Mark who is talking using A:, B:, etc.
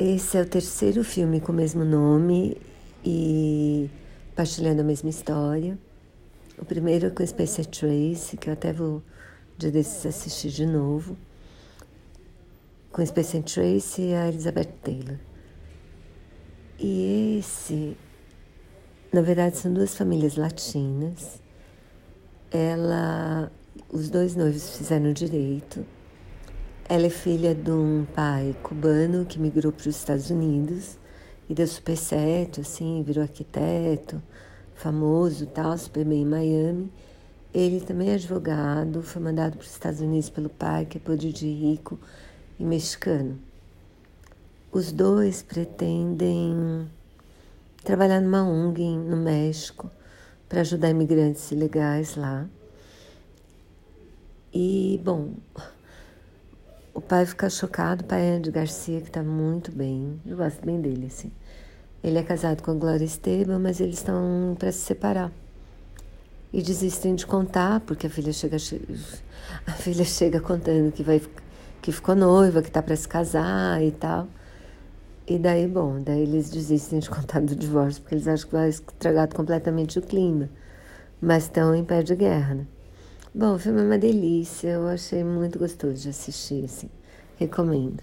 A: Esse é o terceiro filme com o mesmo nome e partilhando a mesma história. O primeiro é com Spencer Tracy, que eu até vou de desses assistir de novo. Com Spencer Tracy e a Elizabeth Taylor. E esse, na verdade, são duas famílias latinas. Ela, os dois noivos fizeram direito. Ela é filha de um pai cubano que migrou para os Estados Unidos e deu super certo, assim, virou arquiteto, famoso, tal, super bem em Miami. Ele também é advogado, foi mandado para os Estados Unidos pelo pai, que é podre de rico e mexicano. Os dois pretendem trabalhar numa ONG no México para ajudar imigrantes ilegais lá. E, bom, pai fica chocado, pai é de Garcia, que está muito bem, eu gosto bem dele, assim. Ele é casado com a Glória Esteban, mas eles estão para se separar. E desistem de contar, porque a filha chega, a filha chega contando que, vai, que ficou noiva, que está para se casar e tal. E daí, bom, daí eles desistem de contar do divórcio, porque eles acham que vai estragar completamente o clima. Mas estão em pé de guerra, né? Bom, o filme é uma delícia, eu achei muito gostoso de assistir, assim. Recomendo.